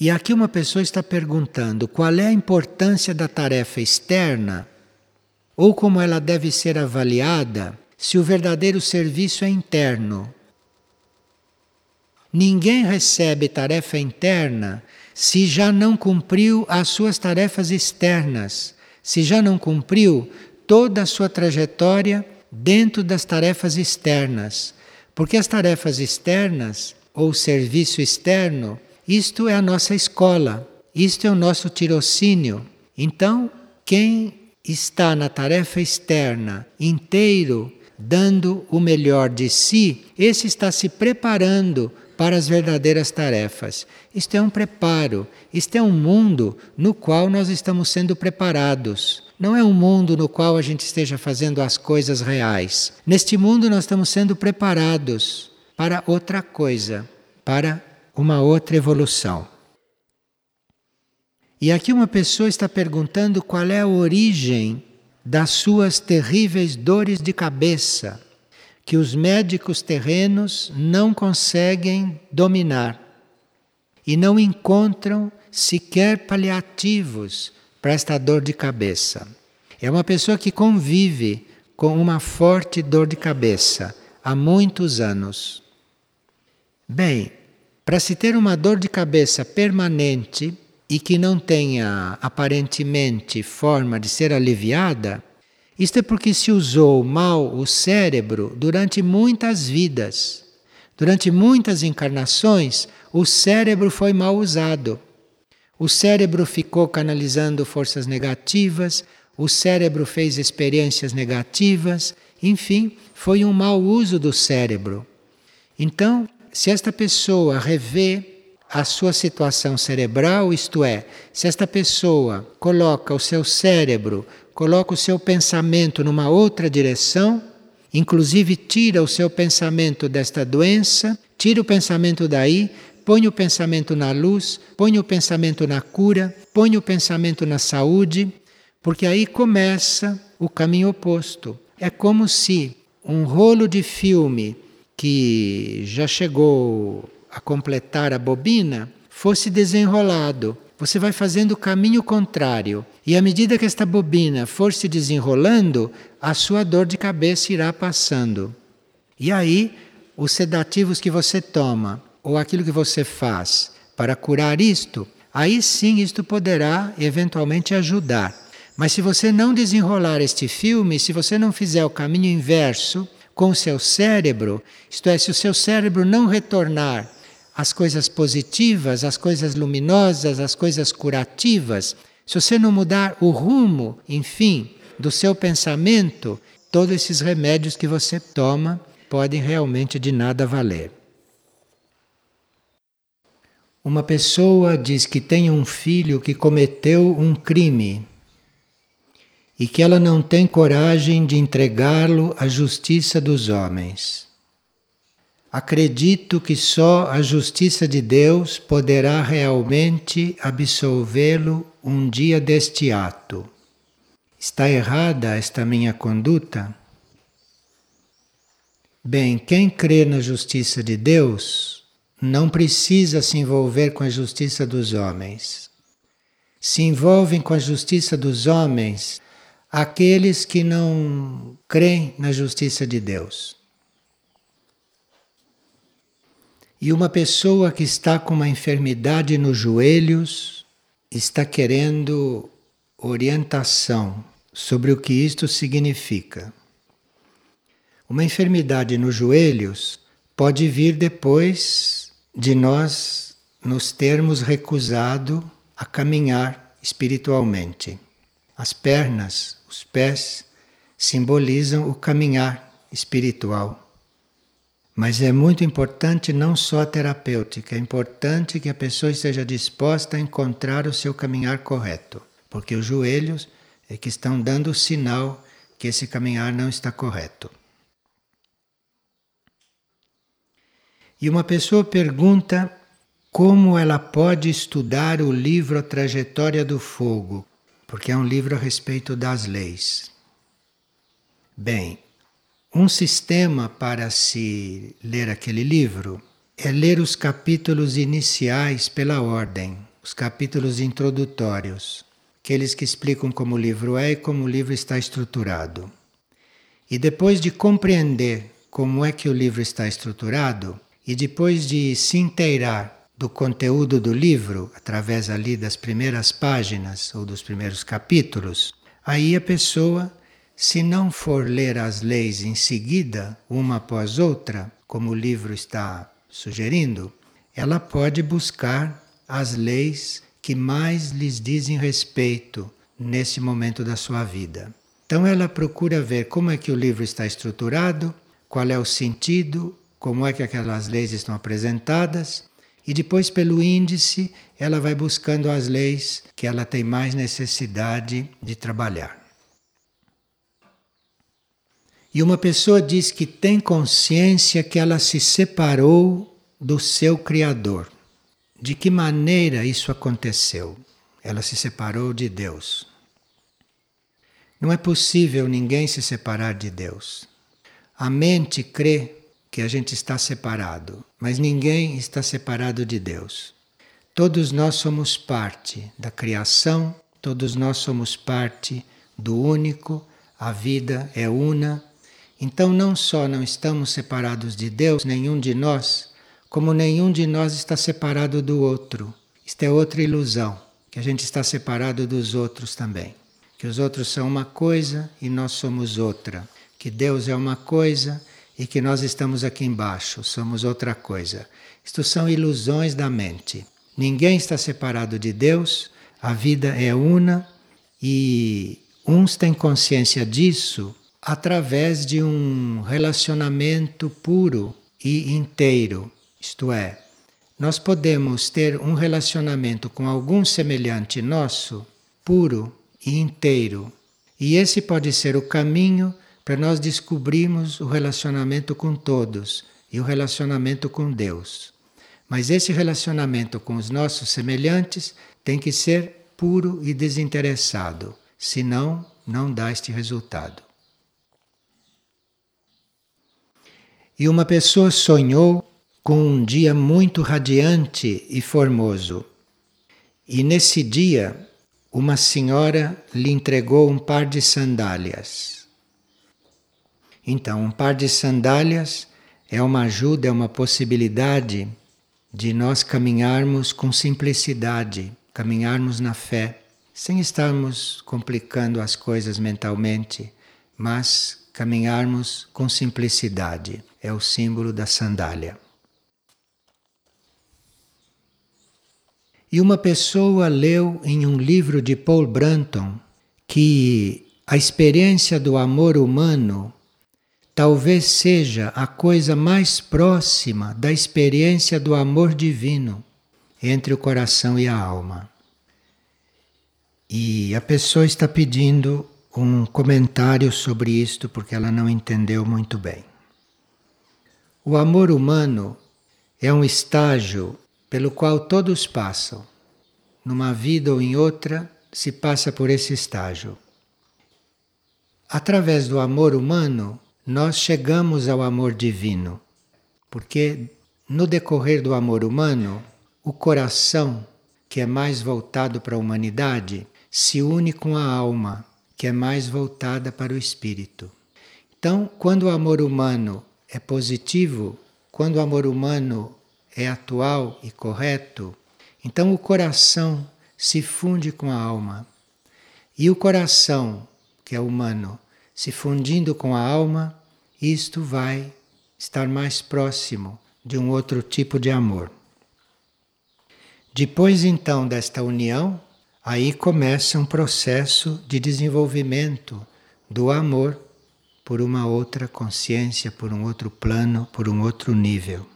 E aqui uma pessoa está perguntando qual é a importância da tarefa externa ou como ela deve ser avaliada se o verdadeiro serviço é interno. Ninguém recebe tarefa interna se já não cumpriu as suas tarefas externas, se já não cumpriu toda a sua trajetória dentro das tarefas externas. Porque as tarefas externas, ou serviço externo, isto é a nossa escola, isto é o nosso tirocínio. Então, quem está na tarefa externa inteiro, dando o melhor de si, esse está se preparando para as verdadeiras tarefas. Isto é um preparo, isto é um mundo no qual nós estamos sendo preparados. Não é um mundo no qual a gente esteja fazendo as coisas reais. Neste mundo nós estamos sendo preparados para outra coisa, para uma outra evolução. E aqui uma pessoa está perguntando qual é a origem das suas terríveis dores de cabeça que os médicos terrenos não conseguem dominar e não encontram sequer paliativos para esta dor de cabeça. É uma pessoa que convive com uma forte dor de cabeça há muitos anos. Bem, para se ter uma dor de cabeça permanente e que não tenha aparentemente forma de ser aliviada, isto é porque se usou mal o cérebro durante muitas vidas. Durante muitas encarnações, o cérebro foi mal usado. O cérebro ficou canalizando forças negativas, o cérebro fez experiências negativas, enfim, foi um mau uso do cérebro. Então, se esta pessoa revê a sua situação cerebral, isto é, se esta pessoa coloca o seu cérebro coloca o seu pensamento numa outra direção, inclusive tira o seu pensamento desta doença, tira o pensamento daí, põe o pensamento na luz, põe o pensamento na cura, põe o pensamento na saúde, porque aí começa o caminho oposto. É como se um rolo de filme que já chegou a completar a bobina fosse desenrolado você vai fazendo o caminho contrário. E à medida que esta bobina for se desenrolando, a sua dor de cabeça irá passando. E aí, os sedativos que você toma, ou aquilo que você faz para curar isto, aí sim isto poderá eventualmente ajudar. Mas se você não desenrolar este filme, se você não fizer o caminho inverso com seu cérebro, isto é, se o seu cérebro não retornar as coisas positivas, as coisas luminosas, as coisas curativas, se você não mudar o rumo, enfim, do seu pensamento, todos esses remédios que você toma podem realmente de nada valer. Uma pessoa diz que tem um filho que cometeu um crime e que ela não tem coragem de entregá-lo à justiça dos homens. Acredito que só a justiça de Deus poderá realmente absolvê-lo um dia deste ato. Está errada esta minha conduta? Bem, quem crê na justiça de Deus não precisa se envolver com a justiça dos homens. Se envolvem com a justiça dos homens aqueles que não creem na justiça de Deus. E uma pessoa que está com uma enfermidade nos joelhos está querendo orientação sobre o que isto significa. Uma enfermidade nos joelhos pode vir depois de nós nos termos recusado a caminhar espiritualmente. As pernas, os pés, simbolizam o caminhar espiritual. Mas é muito importante não só a terapêutica, é importante que a pessoa esteja disposta a encontrar o seu caminhar correto, porque os joelhos é que estão dando o sinal que esse caminhar não está correto. E uma pessoa pergunta como ela pode estudar o livro A Trajetória do Fogo, porque é um livro a respeito das leis. Bem, um sistema para se ler aquele livro é ler os capítulos iniciais pela ordem. os capítulos introdutórios, aqueles que explicam como o livro é e como o livro está estruturado. E depois de compreender como é que o livro está estruturado, e depois de se inteirar do conteúdo do livro, através ali das primeiras páginas ou dos primeiros capítulos, aí a pessoa, se não for ler as leis em seguida, uma após outra, como o livro está sugerindo, ela pode buscar as leis que mais lhes dizem respeito nesse momento da sua vida. Então ela procura ver como é que o livro está estruturado, qual é o sentido, como é que aquelas leis estão apresentadas e depois, pelo índice, ela vai buscando as leis que ela tem mais necessidade de trabalhar. E uma pessoa diz que tem consciência que ela se separou do seu Criador. De que maneira isso aconteceu? Ela se separou de Deus. Não é possível ninguém se separar de Deus. A mente crê que a gente está separado, mas ninguém está separado de Deus. Todos nós somos parte da criação, todos nós somos parte do único, a vida é una. Então, não só não estamos separados de Deus, nenhum de nós, como nenhum de nós está separado do outro. Isto é outra ilusão, que a gente está separado dos outros também. Que os outros são uma coisa e nós somos outra. Que Deus é uma coisa e que nós estamos aqui embaixo, somos outra coisa. Isto são ilusões da mente. Ninguém está separado de Deus, a vida é una e uns têm consciência disso através de um relacionamento puro e inteiro. Isto é, nós podemos ter um relacionamento com algum semelhante nosso puro e inteiro. E esse pode ser o caminho para nós descobrirmos o relacionamento com todos e o relacionamento com Deus. Mas esse relacionamento com os nossos semelhantes tem que ser puro e desinteressado, senão não dá este resultado. E uma pessoa sonhou com um dia muito radiante e formoso. E nesse dia, uma senhora lhe entregou um par de sandálias. Então, um par de sandálias é uma ajuda, é uma possibilidade de nós caminharmos com simplicidade, caminharmos na fé, sem estarmos complicando as coisas mentalmente, mas caminharmos com simplicidade. É o símbolo da sandália. E uma pessoa leu em um livro de Paul Branton que a experiência do amor humano talvez seja a coisa mais próxima da experiência do amor divino entre o coração e a alma. E a pessoa está pedindo um comentário sobre isto porque ela não entendeu muito bem. O amor humano é um estágio pelo qual todos passam. Numa vida ou em outra, se passa por esse estágio. Através do amor humano, nós chegamos ao amor divino, porque no decorrer do amor humano, o coração, que é mais voltado para a humanidade, se une com a alma, que é mais voltada para o espírito. Então, quando o amor humano é positivo, quando o amor humano é atual e correto, então o coração se funde com a alma. E o coração, que é humano, se fundindo com a alma, isto vai estar mais próximo de um outro tipo de amor. Depois então desta união, aí começa um processo de desenvolvimento do amor por uma outra consciência, por um outro plano, por um outro nível.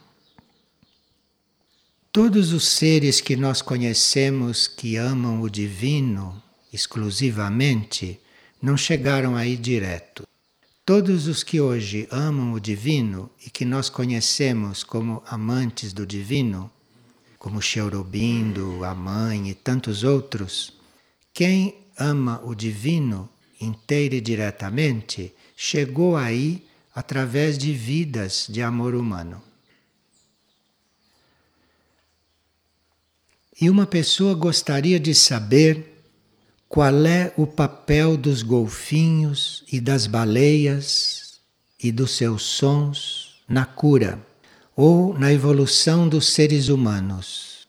Todos os seres que nós conhecemos que amam o divino exclusivamente não chegaram aí direto. Todos os que hoje amam o divino e que nós conhecemos como amantes do divino, como Cherubindo, a mãe e tantos outros, quem ama o divino inteiro e diretamente chegou aí através de vidas de amor humano. E uma pessoa gostaria de saber qual é o papel dos golfinhos e das baleias e dos seus sons na cura ou na evolução dos seres humanos.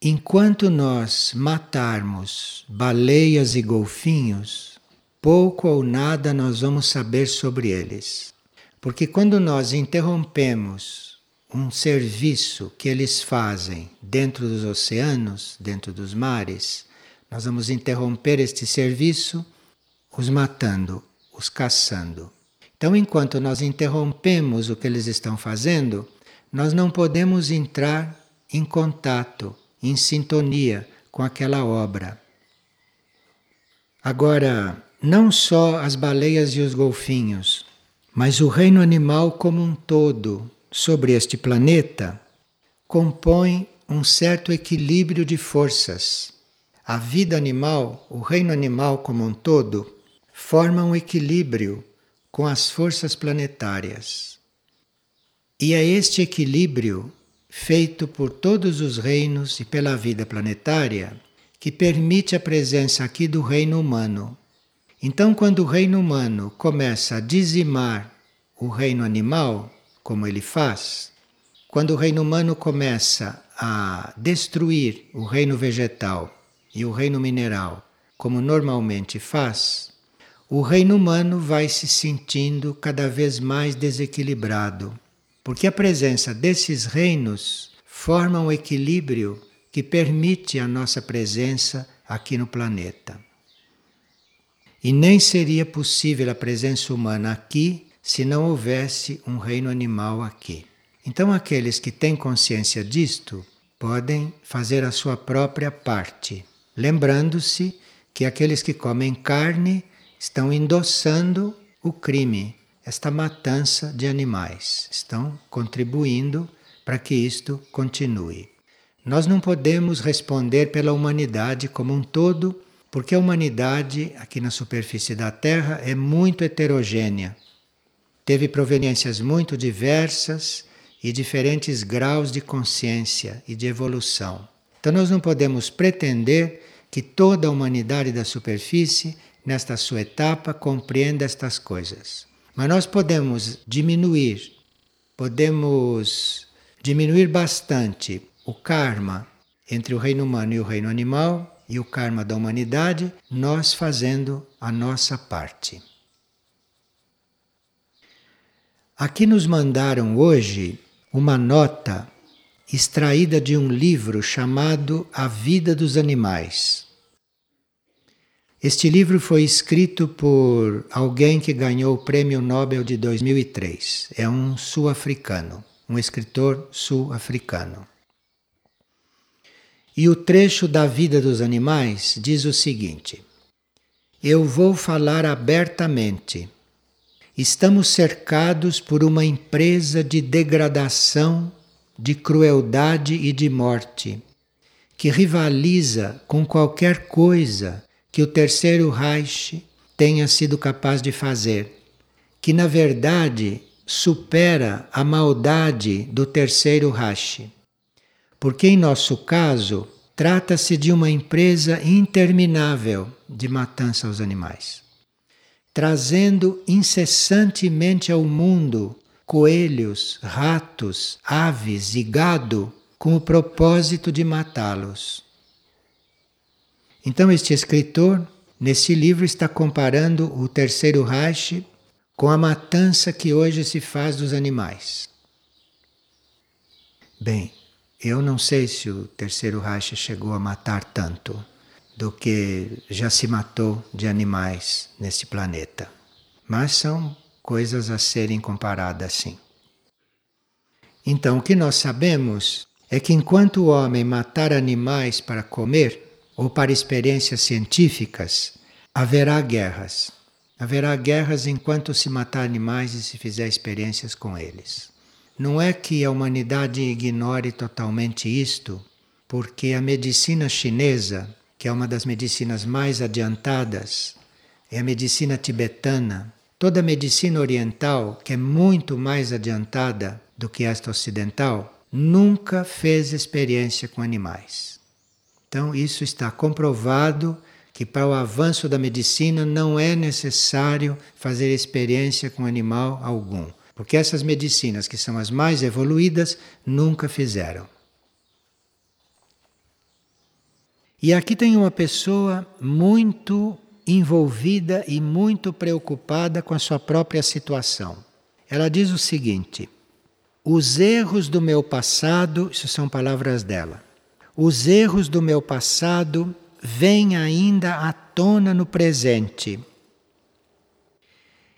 Enquanto nós matarmos baleias e golfinhos, pouco ou nada nós vamos saber sobre eles. Porque quando nós interrompemos um serviço que eles fazem dentro dos oceanos, dentro dos mares, nós vamos interromper este serviço os matando, os caçando. Então, enquanto nós interrompemos o que eles estão fazendo, nós não podemos entrar em contato, em sintonia com aquela obra. Agora, não só as baleias e os golfinhos, mas o reino animal como um todo sobre este planeta compõe um certo equilíbrio de forças. A vida animal, o reino animal como um todo, forma um equilíbrio com as forças planetárias. E é este equilíbrio, feito por todos os reinos e pela vida planetária, que permite a presença aqui do reino humano. Então, quando o reino humano começa a dizimar o reino animal, como ele faz, quando o reino humano começa a destruir o reino vegetal e o reino mineral, como normalmente faz, o reino humano vai se sentindo cada vez mais desequilibrado, porque a presença desses reinos forma um equilíbrio que permite a nossa presença aqui no planeta. E nem seria possível a presença humana aqui se não houvesse um reino animal aqui. Então, aqueles que têm consciência disto podem fazer a sua própria parte, lembrando-se que aqueles que comem carne estão endossando o crime, esta matança de animais, estão contribuindo para que isto continue. Nós não podemos responder pela humanidade como um todo, porque a humanidade aqui na superfície da Terra é muito heterogênea. Teve proveniências muito diversas e diferentes graus de consciência e de evolução. Então nós não podemos pretender que toda a humanidade da superfície nesta sua etapa, compreenda estas coisas. Mas nós podemos diminuir, podemos diminuir bastante o karma entre o reino humano e o reino animal e o karma da humanidade, nós fazendo a nossa parte. Aqui nos mandaram hoje uma nota extraída de um livro chamado A Vida dos Animais. Este livro foi escrito por alguém que ganhou o Prêmio Nobel de 2003. É um sul-africano, um escritor sul-africano. E o trecho da vida dos animais diz o seguinte: Eu vou falar abertamente. Estamos cercados por uma empresa de degradação, de crueldade e de morte, que rivaliza com qualquer coisa que o terceiro Reich tenha sido capaz de fazer, que na verdade supera a maldade do terceiro Reich. Porque em nosso caso, trata-se de uma empresa interminável de matança aos animais, trazendo incessantemente ao mundo coelhos, ratos, aves e gado com o propósito de matá-los. Então, este escritor, nesse livro, está comparando o terceiro Reich com a matança que hoje se faz dos animais. Bem, eu não sei se o terceiro Reich chegou a matar tanto do que já se matou de animais nesse planeta. Mas são coisas a serem comparadas sim. Então, o que nós sabemos é que enquanto o homem matar animais para comer, ou para experiências científicas, haverá guerras. Haverá guerras enquanto se matar animais e se fizer experiências com eles. Não é que a humanidade ignore totalmente isto, porque a medicina chinesa, que é uma das medicinas mais adiantadas, é a medicina tibetana, toda a medicina oriental, que é muito mais adiantada do que esta ocidental, nunca fez experiência com animais. Então, isso está comprovado que para o avanço da medicina não é necessário fazer experiência com animal algum, porque essas medicinas, que são as mais evoluídas, nunca fizeram. E aqui tem uma pessoa muito envolvida e muito preocupada com a sua própria situação. Ela diz o seguinte: os erros do meu passado, isso são palavras dela, os erros do meu passado vêm ainda à tona no presente.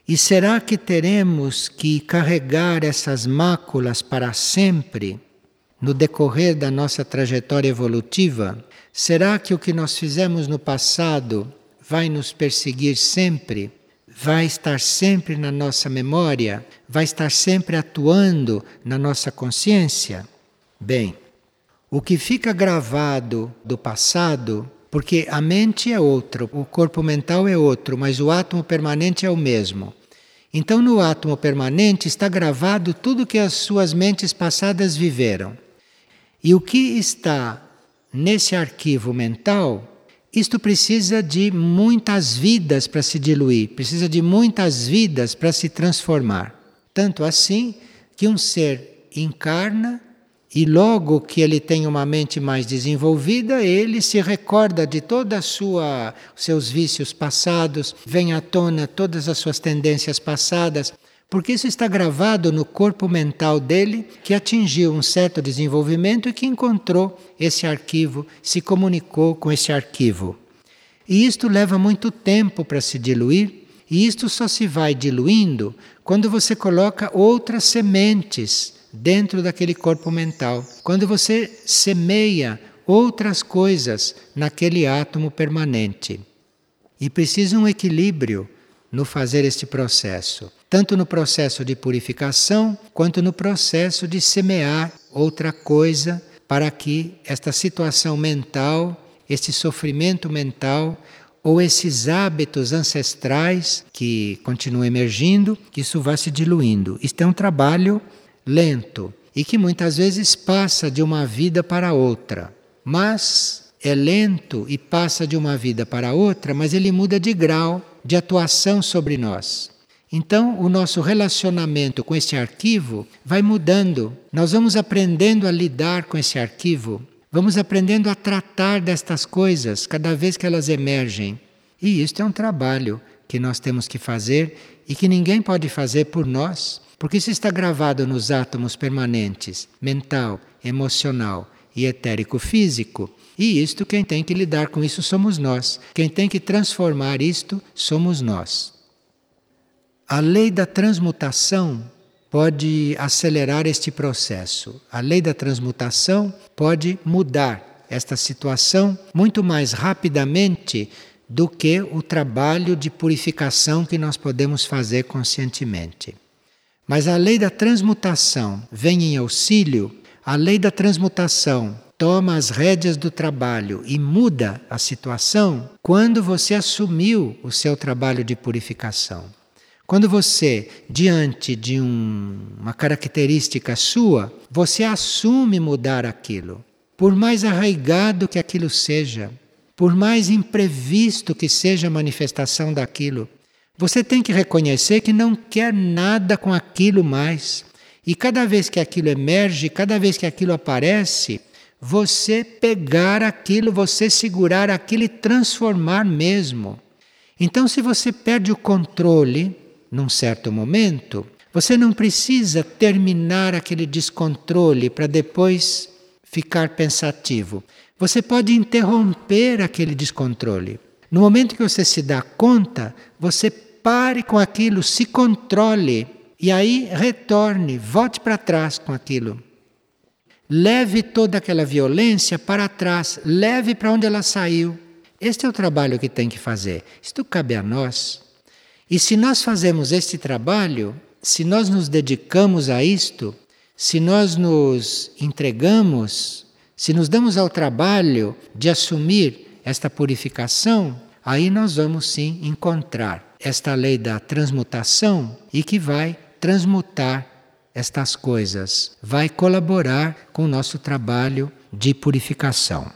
E será que teremos que carregar essas máculas para sempre no decorrer da nossa trajetória evolutiva? Será que o que nós fizemos no passado vai nos perseguir sempre? Vai estar sempre na nossa memória? Vai estar sempre atuando na nossa consciência? Bem, o que fica gravado do passado, porque a mente é outro, o corpo mental é outro, mas o átomo permanente é o mesmo. Então, no átomo permanente está gravado tudo que as suas mentes passadas viveram. E o que está nesse arquivo mental, isto precisa de muitas vidas para se diluir, precisa de muitas vidas para se transformar. Tanto assim que um ser encarna e logo que ele tem uma mente mais desenvolvida, ele se recorda de toda a sua seus vícios passados, vem à tona todas as suas tendências passadas, porque isso está gravado no corpo mental dele, que atingiu um certo desenvolvimento e que encontrou esse arquivo, se comunicou com esse arquivo. E isto leva muito tempo para se diluir, e isto só se vai diluindo quando você coloca outras sementes dentro daquele corpo mental. Quando você semeia outras coisas naquele átomo permanente. E precisa um equilíbrio no fazer este processo, tanto no processo de purificação quanto no processo de semear outra coisa para que esta situação mental, este sofrimento mental ou esses hábitos ancestrais que continuam emergindo, que isso vá se diluindo. Isto é um trabalho lento e que muitas vezes passa de uma vida para outra. Mas é lento e passa de uma vida para outra, mas ele muda de grau de atuação sobre nós. Então, o nosso relacionamento com esse arquivo vai mudando. Nós vamos aprendendo a lidar com esse arquivo, vamos aprendendo a tratar destas coisas cada vez que elas emergem. E isto é um trabalho que nós temos que fazer e que ninguém pode fazer por nós, porque isso está gravado nos átomos permanentes, mental, emocional e etérico físico. E isto, quem tem que lidar com isso somos nós. Quem tem que transformar isto somos nós. A lei da transmutação pode acelerar este processo. A lei da transmutação pode mudar esta situação muito mais rapidamente do que o trabalho de purificação que nós podemos fazer conscientemente. Mas a lei da transmutação vem em auxílio, a lei da transmutação toma as rédeas do trabalho e muda a situação quando você assumiu o seu trabalho de purificação. Quando você, diante de um, uma característica sua, você assume mudar aquilo, por mais arraigado que aquilo seja, por mais imprevisto que seja a manifestação daquilo, você tem que reconhecer que não quer nada com aquilo mais. E cada vez que aquilo emerge, cada vez que aquilo aparece, você pegar aquilo, você segurar aquilo e transformar mesmo. Então, se você perde o controle num certo momento, você não precisa terminar aquele descontrole para depois ficar pensativo. Você pode interromper aquele descontrole. No momento que você se dá conta, você pare com aquilo, se controle e aí retorne, volte para trás com aquilo. Leve toda aquela violência para trás, leve para onde ela saiu. Este é o trabalho que tem que fazer. Isto cabe a nós. E se nós fazemos este trabalho, se nós nos dedicamos a isto, se nós nos entregamos, se nos damos ao trabalho de assumir esta purificação, aí nós vamos sim encontrar esta lei da transmutação e que vai transmutar estas coisas, vai colaborar com o nosso trabalho de purificação.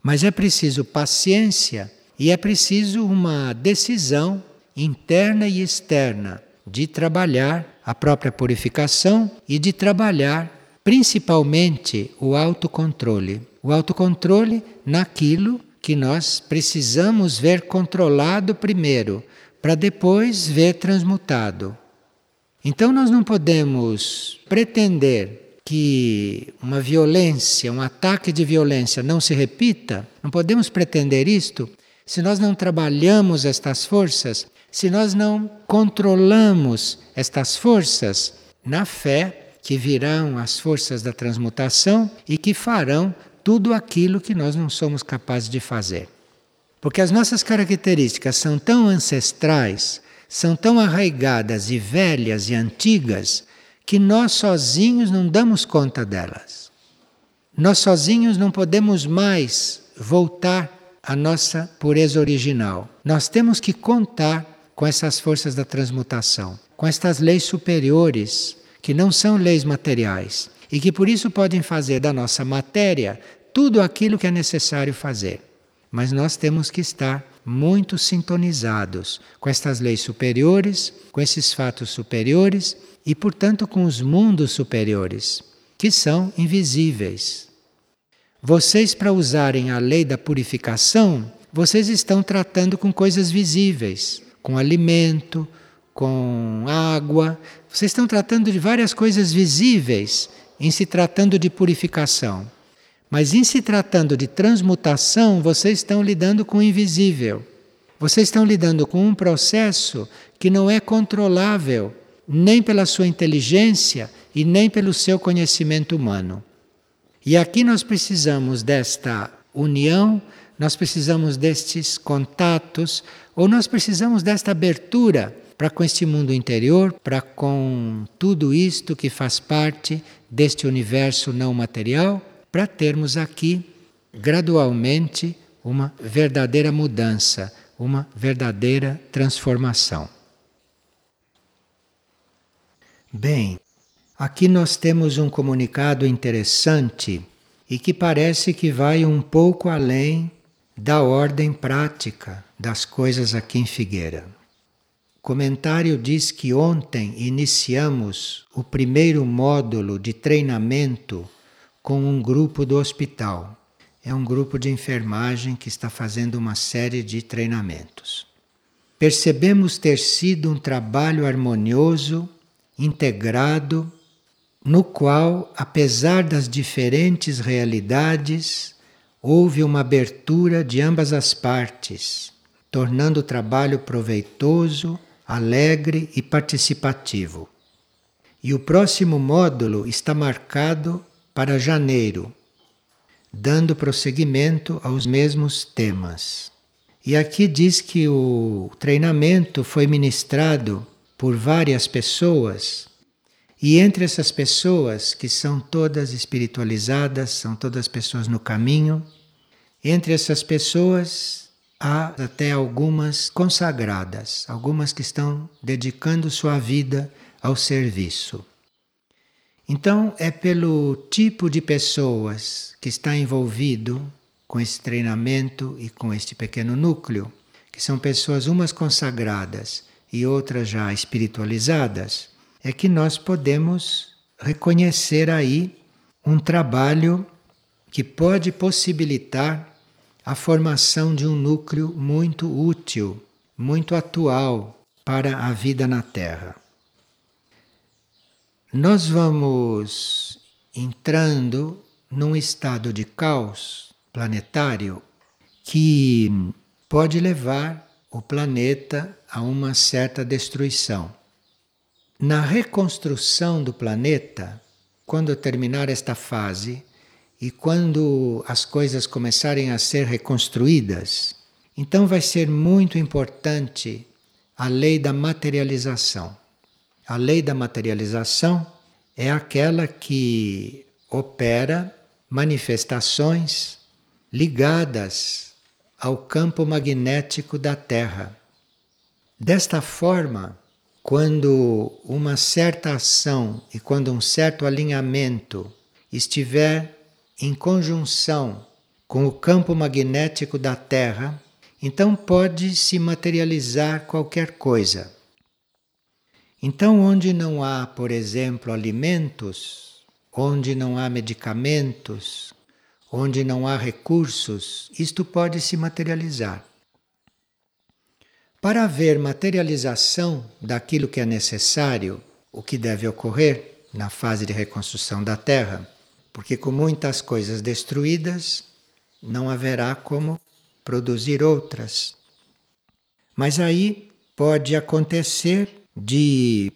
Mas é preciso paciência e é preciso uma decisão interna e externa de trabalhar a própria purificação e de trabalhar principalmente o autocontrole. O autocontrole naquilo que nós precisamos ver controlado primeiro, para depois ver transmutado. Então nós não podemos pretender que uma violência, um ataque de violência não se repita, não podemos pretender isto se nós não trabalhamos estas forças, se nós não controlamos estas forças na fé que virão as forças da transmutação e que farão tudo aquilo que nós não somos capazes de fazer. Porque as nossas características são tão ancestrais, são tão arraigadas e velhas e antigas, que nós sozinhos não damos conta delas. Nós sozinhos não podemos mais voltar à nossa pureza original. Nós temos que contar com essas forças da transmutação, com estas leis superiores, que não são leis materiais, e que por isso podem fazer da nossa matéria tudo aquilo que é necessário fazer. Mas nós temos que estar muito sintonizados com estas leis superiores, com esses fatos superiores e, portanto, com os mundos superiores, que são invisíveis. Vocês, para usarem a lei da purificação, vocês estão tratando com coisas visíveis, com alimento, com água. Vocês estão tratando de várias coisas visíveis em se tratando de purificação. Mas em se tratando de transmutação, vocês estão lidando com o invisível. Vocês estão lidando com um processo que não é controlável nem pela sua inteligência e nem pelo seu conhecimento humano. E aqui nós precisamos desta união, nós precisamos destes contatos, ou nós precisamos desta abertura para com este mundo interior, para com tudo isto que faz parte deste universo não material para termos aqui, gradualmente, uma verdadeira mudança, uma verdadeira transformação. Bem, aqui nós temos um comunicado interessante e que parece que vai um pouco além da ordem prática das coisas aqui em Figueira. O comentário diz que ontem iniciamos o primeiro módulo de treinamento com um grupo do hospital. É um grupo de enfermagem que está fazendo uma série de treinamentos. Percebemos ter sido um trabalho harmonioso, integrado, no qual, apesar das diferentes realidades, houve uma abertura de ambas as partes, tornando o trabalho proveitoso, alegre e participativo. E o próximo módulo está marcado para janeiro, dando prosseguimento aos mesmos temas. E aqui diz que o treinamento foi ministrado por várias pessoas, e entre essas pessoas, que são todas espiritualizadas, são todas pessoas no caminho, entre essas pessoas há até algumas consagradas, algumas que estão dedicando sua vida ao serviço. Então, é pelo tipo de pessoas que está envolvido com esse treinamento e com este pequeno núcleo, que são pessoas umas consagradas e outras já espiritualizadas, é que nós podemos reconhecer aí um trabalho que pode possibilitar a formação de um núcleo muito útil, muito atual para a vida na Terra. Nós vamos entrando num estado de caos planetário que pode levar o planeta a uma certa destruição. Na reconstrução do planeta, quando terminar esta fase e quando as coisas começarem a ser reconstruídas, então vai ser muito importante a lei da materialização. A lei da materialização é aquela que opera manifestações ligadas ao campo magnético da Terra. Desta forma, quando uma certa ação e quando um certo alinhamento estiver em conjunção com o campo magnético da Terra, então pode se materializar qualquer coisa. Então, onde não há, por exemplo, alimentos, onde não há medicamentos, onde não há recursos, isto pode se materializar. Para haver materialização daquilo que é necessário, o que deve ocorrer na fase de reconstrução da Terra, porque com muitas coisas destruídas, não haverá como produzir outras. Mas aí pode acontecer de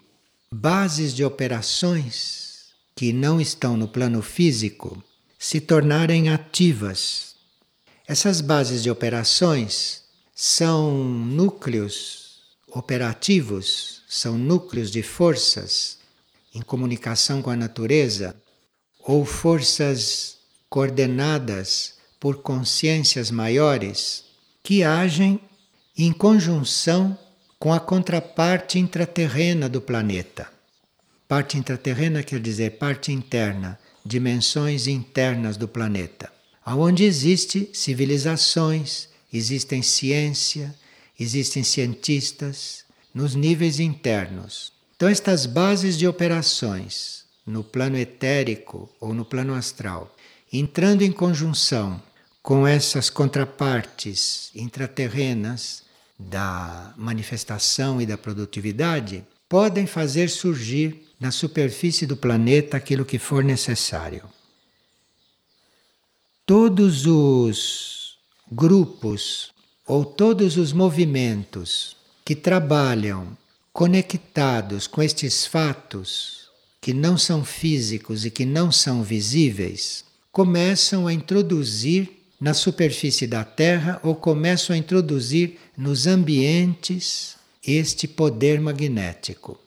bases de operações que não estão no plano físico se tornarem ativas. Essas bases de operações são núcleos operativos, são núcleos de forças em comunicação com a natureza, ou forças coordenadas por consciências maiores que agem em conjunção com a contraparte intraterrena do planeta. Parte intraterrena quer dizer parte interna, dimensões internas do planeta, aonde existe civilizações, existem ciência, existem cientistas nos níveis internos. Então, estas bases de operações no plano etérico ou no plano astral, entrando em conjunção com essas contrapartes intraterrenas da manifestação e da produtividade, podem fazer surgir na superfície do planeta aquilo que for necessário. Todos os grupos ou todos os movimentos que trabalham conectados com estes fatos que não são físicos e que não são visíveis, começam a introduzir na superfície da Terra ou começam a introduzir nos ambientes este poder magnético.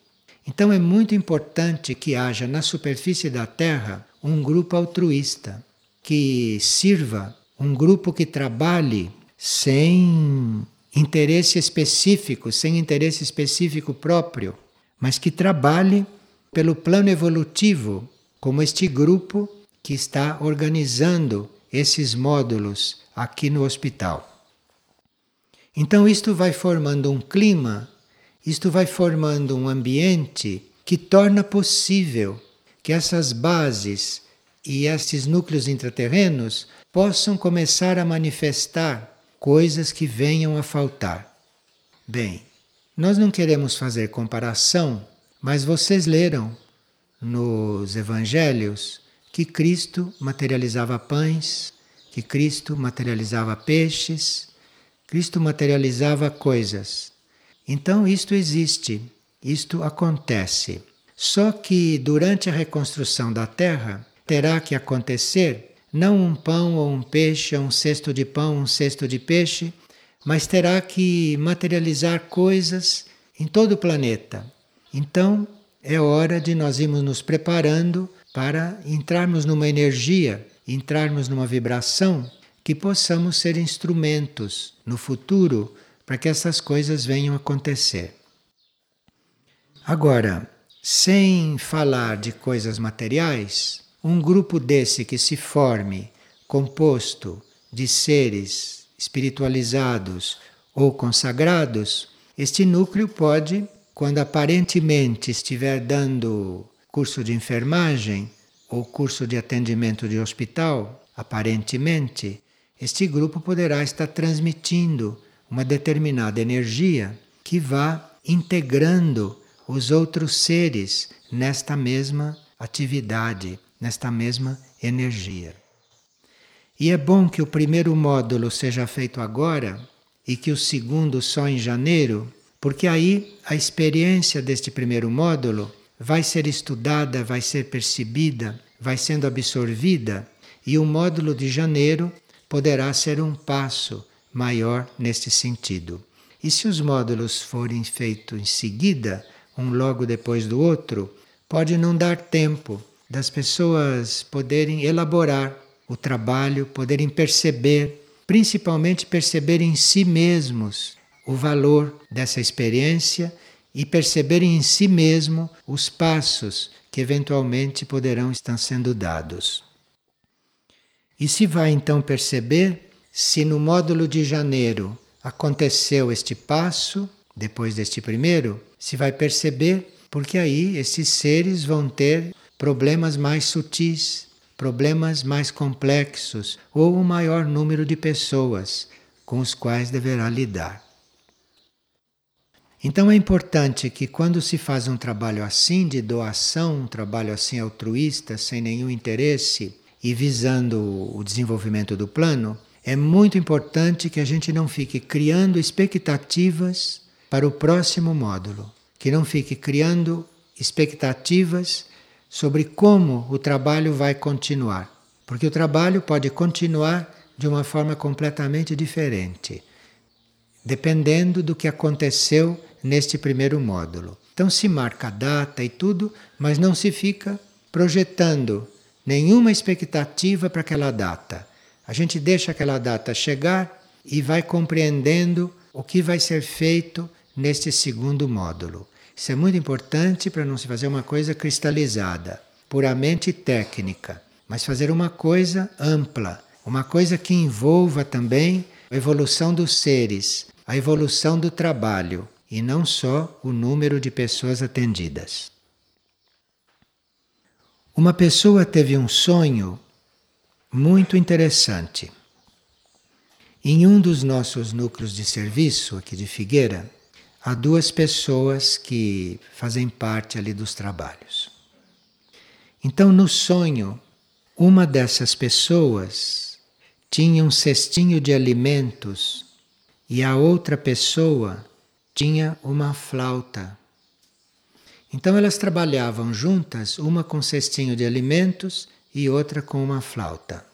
Então é muito importante que haja na superfície da Terra um grupo altruísta que sirva um grupo que trabalhe sem interesse específico, sem interesse específico próprio, mas que trabalhe pelo plano evolutivo, como este grupo que está organizando esses módulos aqui no hospital. Então, isto vai formando um clima, isto vai formando um ambiente que torna possível que essas bases e esses núcleos intraterrenos possam começar a manifestar coisas que venham a faltar. Bem, nós não queremos fazer comparação, mas vocês leram nos evangelhos que Cristo materializava pães, que Cristo materializava peixes, Cristo materializava coisas. Então isto existe, isto acontece. Só que durante a reconstrução da terra terá que acontecer não um pão ou um peixe, um cesto de pão, um cesto de peixe, mas terá que materializar coisas em todo o planeta. Então, é hora de nós irmos nos preparando para entrarmos numa energia, entrarmos numa vibração que possamos ser instrumentos no futuro para que essas coisas venham a acontecer. Agora, sem falar de coisas materiais, um grupo desse que se forme, composto de seres espiritualizados ou consagrados, este núcleo pode, quando aparentemente estiver dando curso de enfermagem ou curso de atendimento de hospital, aparentemente, este grupo poderá estar transmitindo uma determinada energia que vá integrando os outros seres nesta mesma atividade nesta mesma energia. E é bom que o primeiro módulo seja feito agora e que o segundo só em janeiro, porque aí a experiência deste primeiro módulo vai ser estudada, vai ser percebida, vai sendo absorvida e o módulo de janeiro poderá ser um passo maior neste sentido. E se os módulos forem feitos em seguida, um logo depois do outro, pode não dar tempo das pessoas poderem elaborar o trabalho, poderem perceber, principalmente perceber em si mesmos o valor dessa experiência e perceber em si mesmo os passos que eventualmente poderão estar sendo dados. E se vai então perceber se no módulo de janeiro aconteceu este passo, depois deste primeiro, se vai perceber, porque aí esses seres vão ter problemas mais sutis, problemas mais complexos ou um maior número de pessoas com os quais deverá lidar. Então é importante que quando se faz um trabalho assim de doação, um trabalho assim altruísta, sem nenhum interesse e visando o desenvolvimento do plano, é muito importante que a gente não fique criando expectativas para o próximo módulo, que não fique criando expectativas sobre como o trabalho vai continuar, porque o trabalho pode continuar de uma forma completamente diferente, dependendo do que aconteceu neste primeiro módulo. Então se marca a data e tudo, mas não se fica projetando nenhuma expectativa para aquela data. A gente deixa aquela data chegar e vai compreendendo o que vai ser feito neste segundo módulo. Isso é muito importante para não se fazer uma coisa cristalizada, puramente técnica, mas fazer uma coisa ampla, uma coisa que envolva também a evolução dos seres, a evolução do trabalho, e não só o número de pessoas atendidas. Uma pessoa teve um sonho muito interessante. Em um dos nossos núcleos de serviço aqui de Figueira, há duas pessoas que fazem parte ali dos trabalhos. Então, no sonho, uma dessas pessoas tinha um cestinho de alimentos e a outra pessoa tinha uma flauta. Então elas trabalhavam juntas, uma com cestinho de alimentos e outra com uma flauta.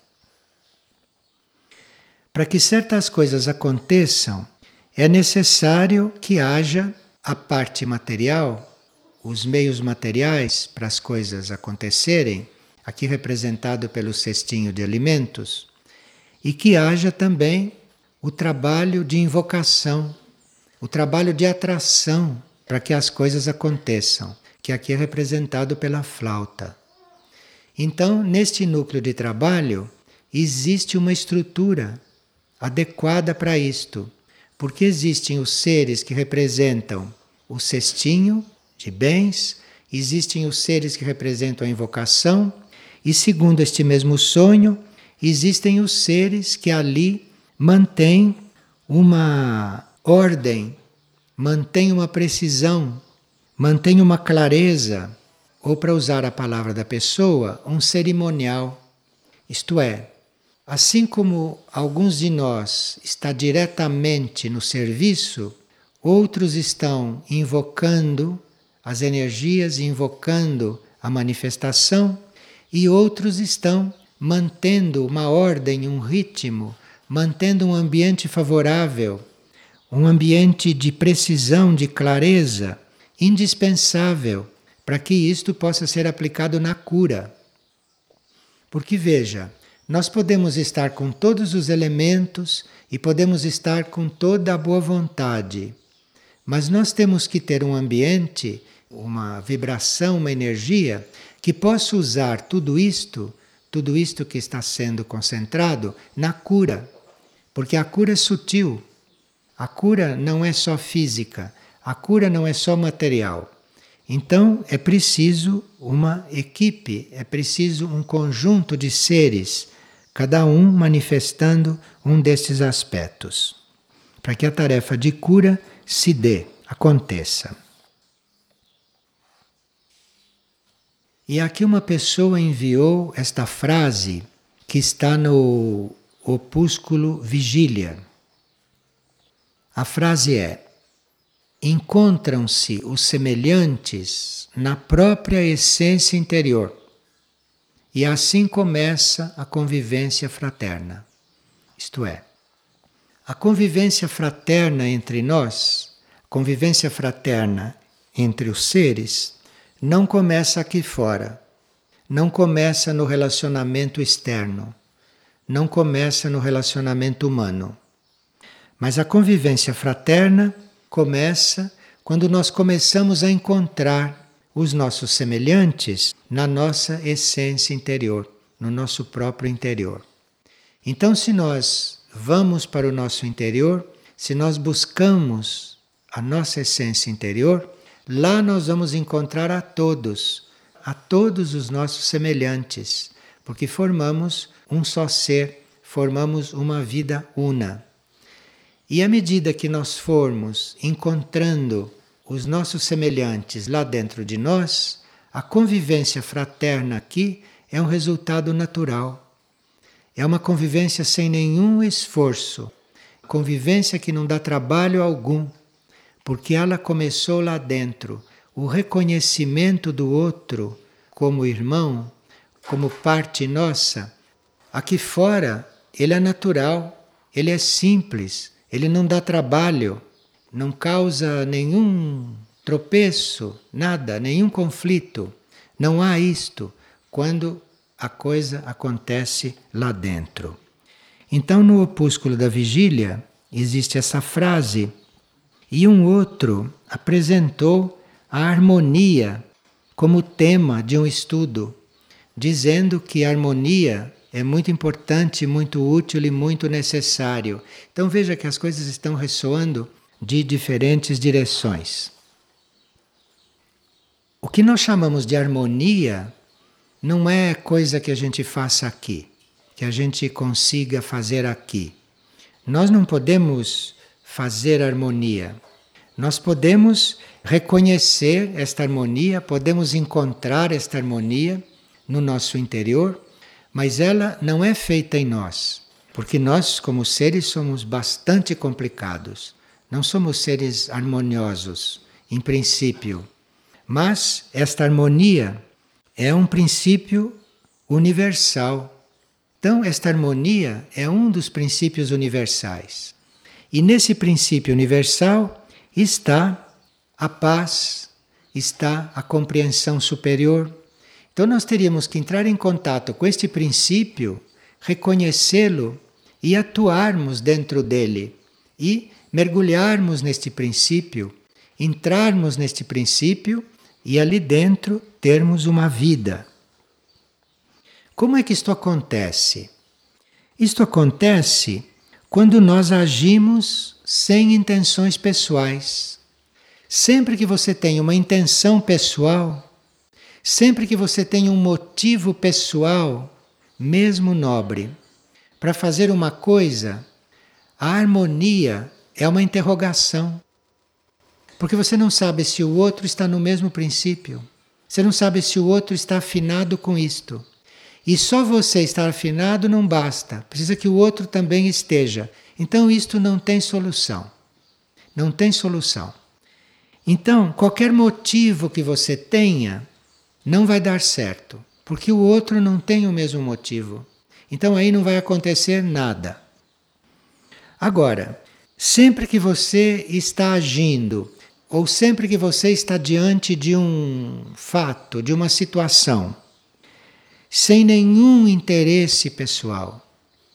Para que certas coisas aconteçam, é necessário que haja a parte material, os meios materiais para as coisas acontecerem, aqui representado pelo cestinho de alimentos, e que haja também o trabalho de invocação o trabalho de atração para que as coisas aconteçam, que aqui é representado pela flauta. Então, neste núcleo de trabalho, existe uma estrutura adequada para isto, porque existem os seres que representam o cestinho de bens, existem os seres que representam a invocação, e segundo este mesmo sonho, existem os seres que ali mantêm uma ordem, mantém uma precisão, mantém uma clareza, ou para usar a palavra da pessoa, um cerimonial. Isto é, assim como alguns de nós está diretamente no serviço, outros estão invocando as energias, invocando a manifestação, e outros estão mantendo uma ordem, um ritmo, mantendo um ambiente favorável um ambiente de precisão, de clareza, indispensável para que isto possa ser aplicado na cura. Porque veja, nós podemos estar com todos os elementos e podemos estar com toda a boa vontade, mas nós temos que ter um ambiente, uma vibração, uma energia que possa usar tudo isto, tudo isto que está sendo concentrado na cura, porque a cura é sutil. A cura não é só física, a cura não é só material. Então é preciso uma equipe, é preciso um conjunto de seres, cada um manifestando um desses aspectos, para que a tarefa de cura se dê, aconteça. E aqui uma pessoa enviou esta frase que está no opúsculo Vigília. A frase é: encontram-se os semelhantes na própria essência interior. E assim começa a convivência fraterna. Isto é, a convivência fraterna entre nós, convivência fraterna entre os seres, não começa aqui fora, não começa no relacionamento externo, não começa no relacionamento humano mas a convivência fraterna começa quando nós começamos a encontrar os nossos semelhantes na nossa essência interior, no nosso próprio interior. Então, se nós vamos para o nosso interior, se nós buscamos a nossa essência interior, lá nós vamos encontrar a todos, a todos os nossos semelhantes, porque formamos um só ser, formamos uma vida una. E à medida que nós formos encontrando os nossos semelhantes lá dentro de nós, a convivência fraterna aqui é um resultado natural. É uma convivência sem nenhum esforço, convivência que não dá trabalho algum, porque ela começou lá dentro. O reconhecimento do outro como irmão, como parte nossa, aqui fora ele é natural, ele é simples, ele não dá trabalho, não causa nenhum tropeço, nada, nenhum conflito. Não há isto quando a coisa acontece lá dentro. Então, no opúsculo da vigília, existe essa frase, e um outro apresentou a harmonia como tema de um estudo, dizendo que a harmonia é muito importante, muito útil e muito necessário. Então veja que as coisas estão ressoando de diferentes direções. O que nós chamamos de harmonia não é coisa que a gente faça aqui, que a gente consiga fazer aqui. Nós não podemos fazer harmonia. Nós podemos reconhecer esta harmonia, podemos encontrar esta harmonia no nosso interior mas ela não é feita em nós, porque nós, como seres, somos bastante complicados. Não somos seres harmoniosos, em princípio. Mas esta harmonia é um princípio universal. Então, esta harmonia é um dos princípios universais. E nesse princípio universal está a paz, está a compreensão superior, então nós teríamos que entrar em contato com este princípio, reconhecê-lo e atuarmos dentro dele e mergulharmos neste princípio, entrarmos neste princípio e ali dentro termos uma vida. Como é que isto acontece? Isto acontece quando nós agimos sem intenções pessoais. Sempre que você tem uma intenção pessoal, Sempre que você tem um motivo pessoal, mesmo nobre, para fazer uma coisa, a harmonia é uma interrogação. Porque você não sabe se o outro está no mesmo princípio. Você não sabe se o outro está afinado com isto. E só você estar afinado não basta, precisa que o outro também esteja. Então isto não tem solução. Não tem solução. Então, qualquer motivo que você tenha, não vai dar certo, porque o outro não tem o mesmo motivo. Então aí não vai acontecer nada. Agora, sempre que você está agindo, ou sempre que você está diante de um fato, de uma situação, sem nenhum interesse pessoal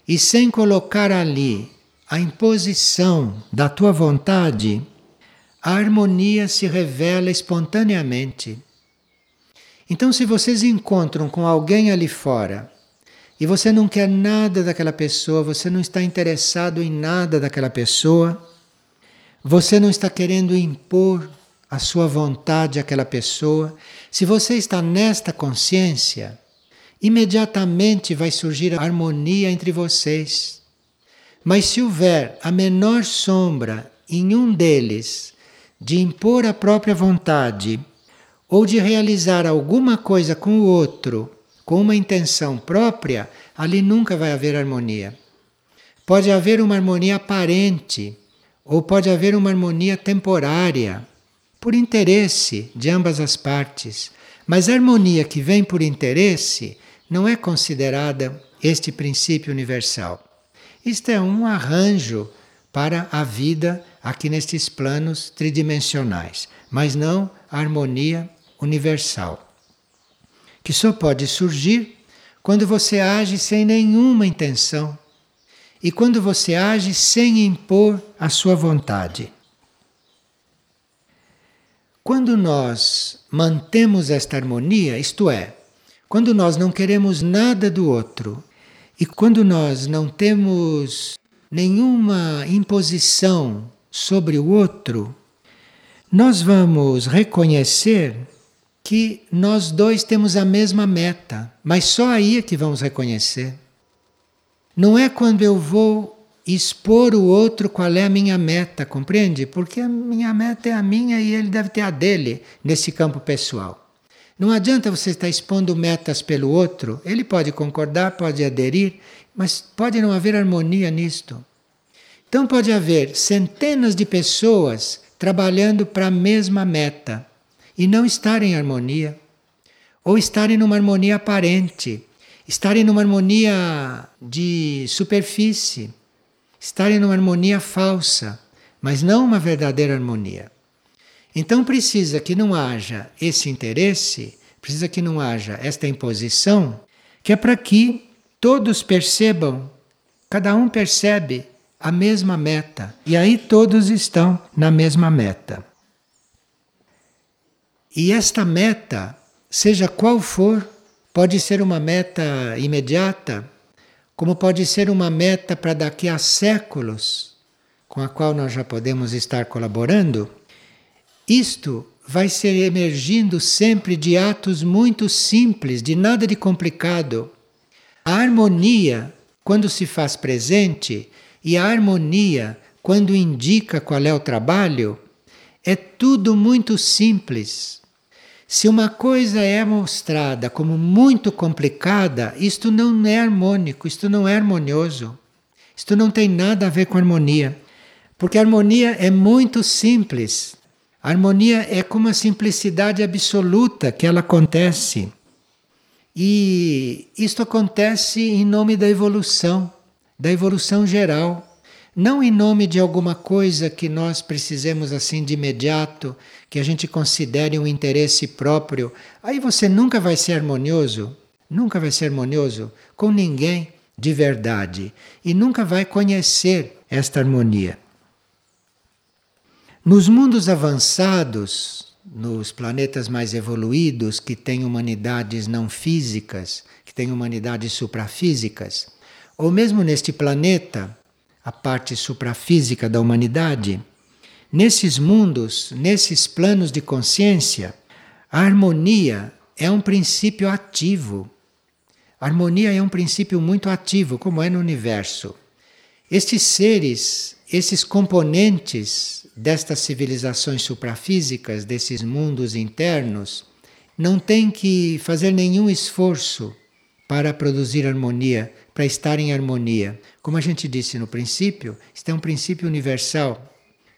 e sem colocar ali a imposição da tua vontade, a harmonia se revela espontaneamente. Então, se vocês encontram com alguém ali fora e você não quer nada daquela pessoa, você não está interessado em nada daquela pessoa, você não está querendo impor a sua vontade àquela pessoa, se você está nesta consciência, imediatamente vai surgir a harmonia entre vocês. Mas se houver a menor sombra em um deles de impor a própria vontade ou de realizar alguma coisa com o outro com uma intenção própria, ali nunca vai haver harmonia. Pode haver uma harmonia aparente, ou pode haver uma harmonia temporária, por interesse de ambas as partes. Mas a harmonia que vem por interesse não é considerada este princípio universal. Isto é um arranjo para a vida aqui nestes planos tridimensionais, mas não a harmonia universal, que só pode surgir quando você age sem nenhuma intenção e quando você age sem impor a sua vontade. quando nós mantemos esta harmonia, isto é, quando nós não queremos nada do outro e quando nós não temos nenhuma imposição sobre o outro, nós vamos reconhecer que nós dois temos a mesma meta, mas só aí é que vamos reconhecer. Não é quando eu vou expor o outro qual é a minha meta, compreende? Porque a minha meta é a minha e ele deve ter a dele nesse campo pessoal. Não adianta você estar expondo metas pelo outro, ele pode concordar, pode aderir, mas pode não haver harmonia nisto. Então pode haver centenas de pessoas trabalhando para a mesma meta e não estar em harmonia, ou estarem numa harmonia aparente, estarem numa harmonia de superfície, estarem numa harmonia falsa, mas não uma verdadeira harmonia. Então precisa que não haja esse interesse, precisa que não haja esta imposição, que é para que todos percebam, cada um percebe a mesma meta. E aí todos estão na mesma meta. E esta meta, seja qual for, pode ser uma meta imediata, como pode ser uma meta para daqui a séculos, com a qual nós já podemos estar colaborando. Isto vai ser emergindo sempre de atos muito simples, de nada de complicado. A harmonia, quando se faz presente, e a harmonia, quando indica qual é o trabalho, é tudo muito simples. Se uma coisa é mostrada como muito complicada, isto não é harmônico, isto não é harmonioso. Isto não tem nada a ver com harmonia. Porque harmonia é muito simples. A harmonia é como a simplicidade absoluta que ela acontece. E isto acontece em nome da evolução da evolução geral. Não em nome de alguma coisa que nós precisemos assim de imediato, que a gente considere um interesse próprio. Aí você nunca vai ser harmonioso, nunca vai ser harmonioso com ninguém de verdade e nunca vai conhecer esta harmonia. Nos mundos avançados, nos planetas mais evoluídos, que têm humanidades não físicas, que têm humanidades suprafísicas, ou mesmo neste planeta, a parte suprafísica da humanidade, nesses mundos, nesses planos de consciência, a harmonia é um princípio ativo. A harmonia é um princípio muito ativo, como é no universo. Estes seres, esses componentes destas civilizações suprafísicas, desses mundos internos, não têm que fazer nenhum esforço para produzir harmonia, para estar em harmonia. Como a gente disse no princípio, isto é um princípio universal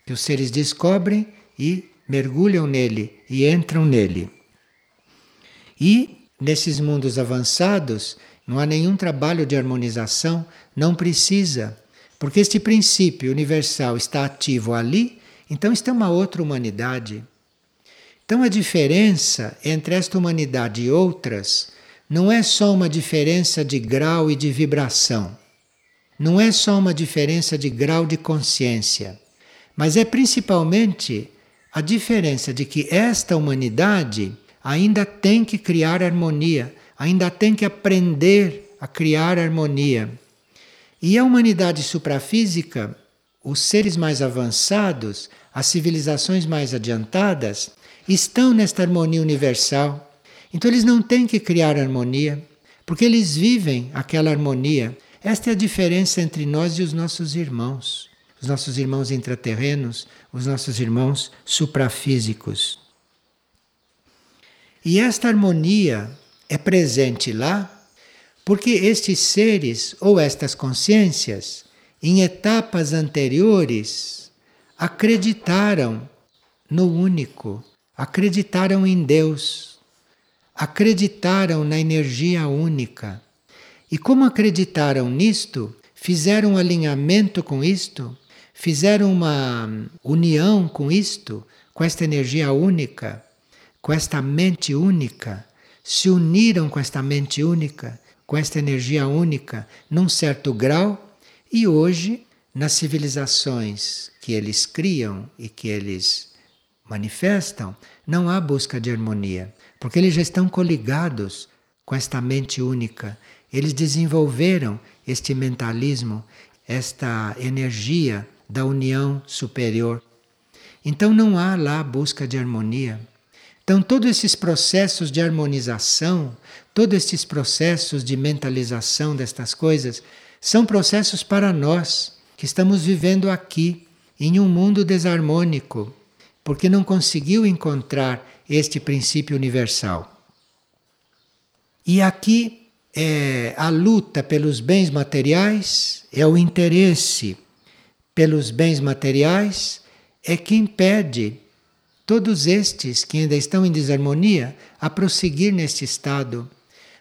que os seres descobrem e mergulham nele e entram nele. E nesses mundos avançados não há nenhum trabalho de harmonização, não precisa, porque este princípio universal está ativo ali, então isto é uma outra humanidade. Então a diferença entre esta humanidade e outras não é só uma diferença de grau e de vibração. Não é só uma diferença de grau de consciência. Mas é principalmente a diferença de que esta humanidade ainda tem que criar harmonia, ainda tem que aprender a criar harmonia. E a humanidade suprafísica, os seres mais avançados, as civilizações mais adiantadas, estão nesta harmonia universal. Então eles não têm que criar harmonia, porque eles vivem aquela harmonia. Esta é a diferença entre nós e os nossos irmãos, os nossos irmãos intraterrenos, os nossos irmãos suprafísicos. E esta harmonia é presente lá porque estes seres ou estas consciências, em etapas anteriores, acreditaram no único, acreditaram em Deus acreditaram na energia única. E como acreditaram nisto, fizeram um alinhamento com isto, fizeram uma união com isto, com esta energia única, com esta mente única, se uniram com esta mente única, com esta energia única, num certo grau, e hoje, nas civilizações que eles criam e que eles manifestam, não há busca de harmonia, porque eles já estão coligados com esta mente única. Eles desenvolveram este mentalismo, esta energia da união superior. Então não há lá busca de harmonia. Então, todos esses processos de harmonização, todos esses processos de mentalização destas coisas, são processos para nós que estamos vivendo aqui, em um mundo desarmônico, porque não conseguiu encontrar este princípio universal. E aqui é a luta pelos bens materiais, é o interesse pelos bens materiais, é que impede todos estes que ainda estão em desarmonia a prosseguir neste estado.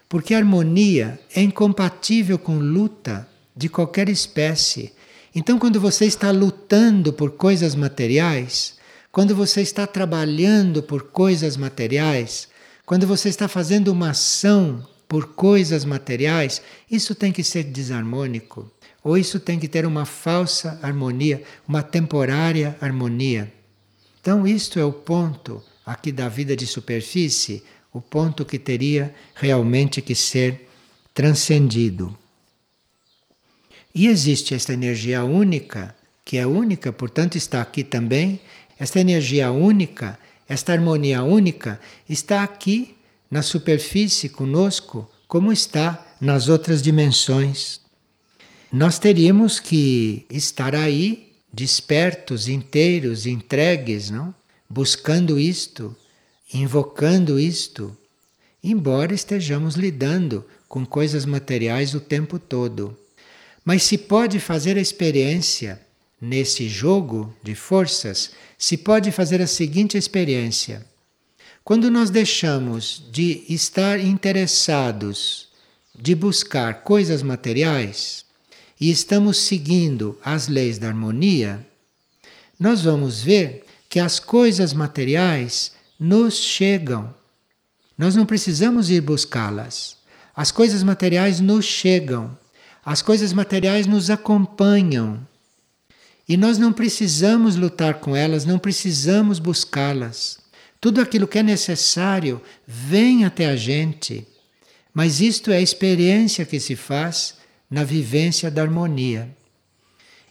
Porque a harmonia é incompatível com luta de qualquer espécie. Então, quando você está lutando por coisas materiais, quando você está trabalhando por coisas materiais, quando você está fazendo uma ação por coisas materiais, isso tem que ser desarmônico. Ou isso tem que ter uma falsa harmonia, uma temporária harmonia. Então, isto é o ponto aqui da vida de superfície, o ponto que teria realmente que ser transcendido. E existe esta energia única, que é única, portanto está aqui também. Esta energia única, esta harmonia única, está aqui na superfície conosco, como está nas outras dimensões. Nós teríamos que estar aí, despertos, inteiros, entregues, não? buscando isto, invocando isto, embora estejamos lidando com coisas materiais o tempo todo. Mas se pode fazer a experiência nesse jogo de forças, se pode fazer a seguinte experiência. Quando nós deixamos de estar interessados, de buscar coisas materiais, e estamos seguindo as leis da harmonia, nós vamos ver que as coisas materiais nos chegam. Nós não precisamos ir buscá-las. As coisas materiais nos chegam. As coisas materiais nos acompanham. E nós não precisamos lutar com elas, não precisamos buscá-las. Tudo aquilo que é necessário vem até a gente. Mas isto é a experiência que se faz na vivência da harmonia.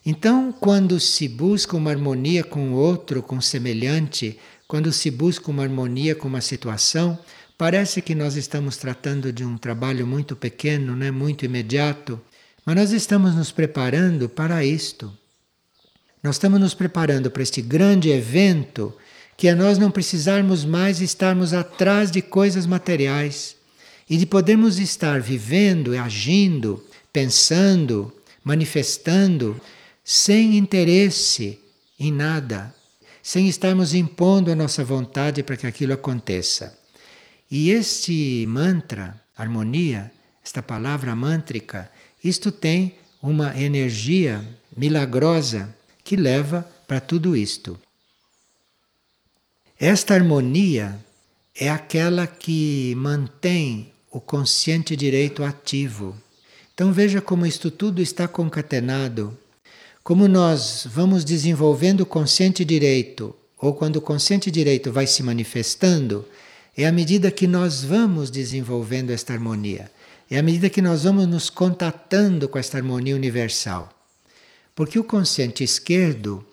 Então, quando se busca uma harmonia com o outro, com o semelhante, quando se busca uma harmonia com uma situação, parece que nós estamos tratando de um trabalho muito pequeno, né, muito imediato, mas nós estamos nos preparando para isto. Nós estamos nos preparando para este grande evento que é nós não precisarmos mais estarmos atrás de coisas materiais e de podermos estar vivendo, agindo, pensando, manifestando sem interesse em nada, sem estarmos impondo a nossa vontade para que aquilo aconteça. E este mantra, harmonia, esta palavra mântrica, isto tem uma energia milagrosa que leva para tudo isto. Esta harmonia é aquela que mantém o consciente direito ativo. Então veja como isto tudo está concatenado. Como nós vamos desenvolvendo o consciente direito, ou quando o consciente direito vai se manifestando, é à medida que nós vamos desenvolvendo esta harmonia. É à medida que nós vamos nos contatando com esta harmonia universal. Porque o consciente esquerdo,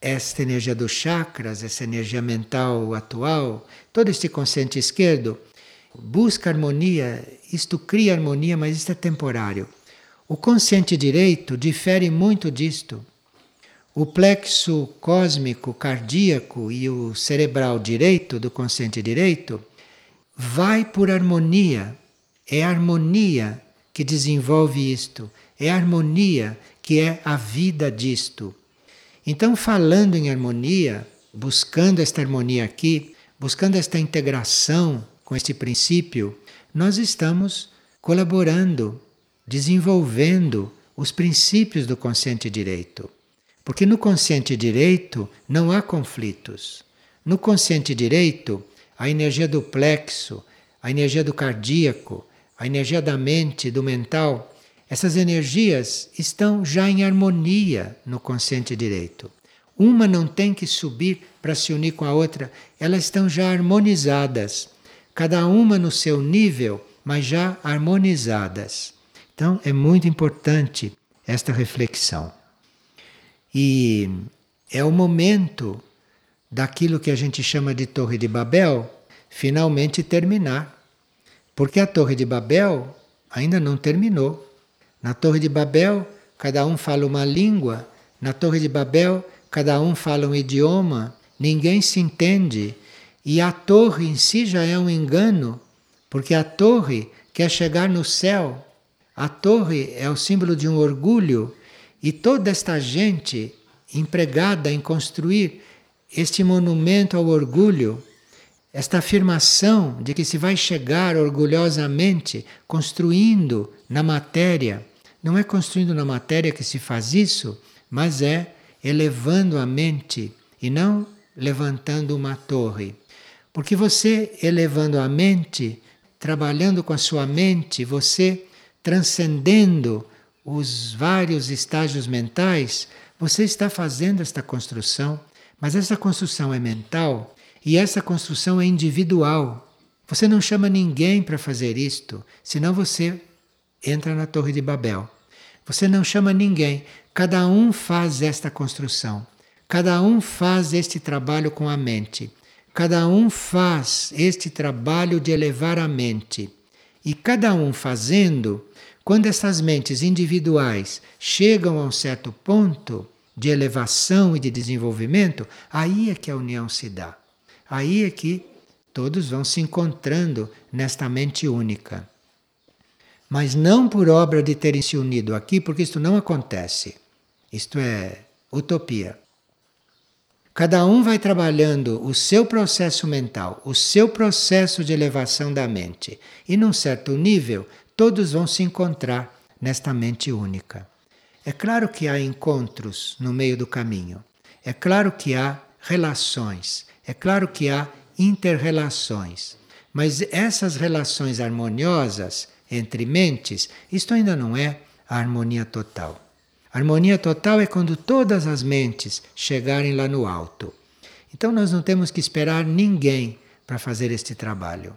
esta energia dos chakras, essa energia mental atual, todo este consciente esquerdo busca harmonia, isto cria harmonia, mas isto é temporário. O consciente direito difere muito disto. O plexo cósmico cardíaco e o cerebral direito do consciente direito vai por harmonia, é a harmonia que desenvolve isto, é a harmonia que é a vida disto. Então, falando em harmonia, buscando esta harmonia aqui, buscando esta integração com este princípio, nós estamos colaborando, desenvolvendo os princípios do consciente direito. Porque no consciente direito não há conflitos. No consciente direito, a energia do plexo, a energia do cardíaco, a energia da mente, do mental, essas energias estão já em harmonia no consciente direito. Uma não tem que subir para se unir com a outra, elas estão já harmonizadas, cada uma no seu nível, mas já harmonizadas. Então é muito importante esta reflexão. E é o momento daquilo que a gente chama de Torre de Babel finalmente terminar. Porque a Torre de Babel ainda não terminou. Na Torre de Babel, cada um fala uma língua, na Torre de Babel, cada um fala um idioma, ninguém se entende. E a torre em si já é um engano, porque a torre quer chegar no céu. A torre é o símbolo de um orgulho, e toda esta gente empregada em construir este monumento ao orgulho, esta afirmação de que se vai chegar orgulhosamente construindo na matéria. Não é construindo na matéria que se faz isso, mas é elevando a mente e não levantando uma torre. Porque você elevando a mente, trabalhando com a sua mente, você transcendendo os vários estágios mentais, você está fazendo esta construção, mas essa construção é mental e essa construção é individual. Você não chama ninguém para fazer isto, senão você entra na Torre de Babel. Você não chama ninguém, cada um faz esta construção. Cada um faz este trabalho com a mente. Cada um faz este trabalho de elevar a mente. E cada um fazendo, quando essas mentes individuais chegam a um certo ponto de elevação e de desenvolvimento, aí é que a união se dá. Aí é que todos vão se encontrando nesta mente única. Mas não por obra de terem se unido aqui, porque isto não acontece. Isto é utopia. Cada um vai trabalhando o seu processo mental, o seu processo de elevação da mente. E num certo nível, todos vão se encontrar nesta mente única. É claro que há encontros no meio do caminho. É claro que há relações. É claro que há interrelações. Mas essas relações harmoniosas entre mentes, isto ainda não é a harmonia total. A harmonia total é quando todas as mentes chegarem lá no alto. Então nós não temos que esperar ninguém para fazer este trabalho.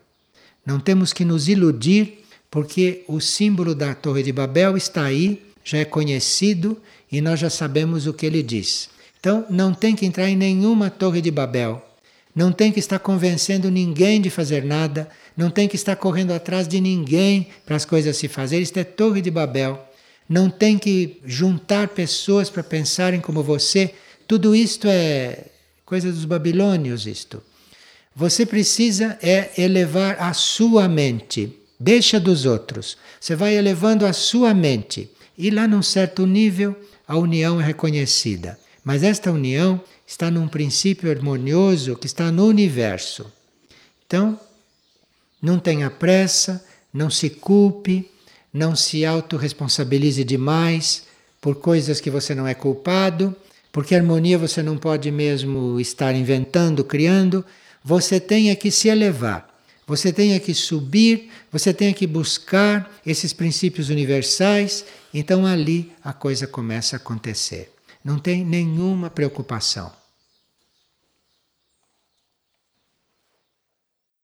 Não temos que nos iludir, porque o símbolo da Torre de Babel está aí, já é conhecido e nós já sabemos o que ele diz. Então não tem que entrar em nenhuma Torre de Babel. Não tem que estar convencendo ninguém de fazer nada, não tem que estar correndo atrás de ninguém para as coisas se fazerem. Isto é Torre de Babel não tem que juntar pessoas para pensarem como você. Tudo isto é coisa dos babilônios isto. Você precisa é elevar a sua mente. Deixa dos outros. Você vai elevando a sua mente. E lá num certo nível a união é reconhecida. Mas esta união está num princípio harmonioso que está no universo. Então, não tenha pressa, não se culpe, não se autorresponsabilize demais por coisas que você não é culpado, porque harmonia você não pode mesmo estar inventando, criando. Você tem que se elevar, você tem que subir, você tem que buscar esses princípios universais. Então ali a coisa começa a acontecer. Não tem nenhuma preocupação.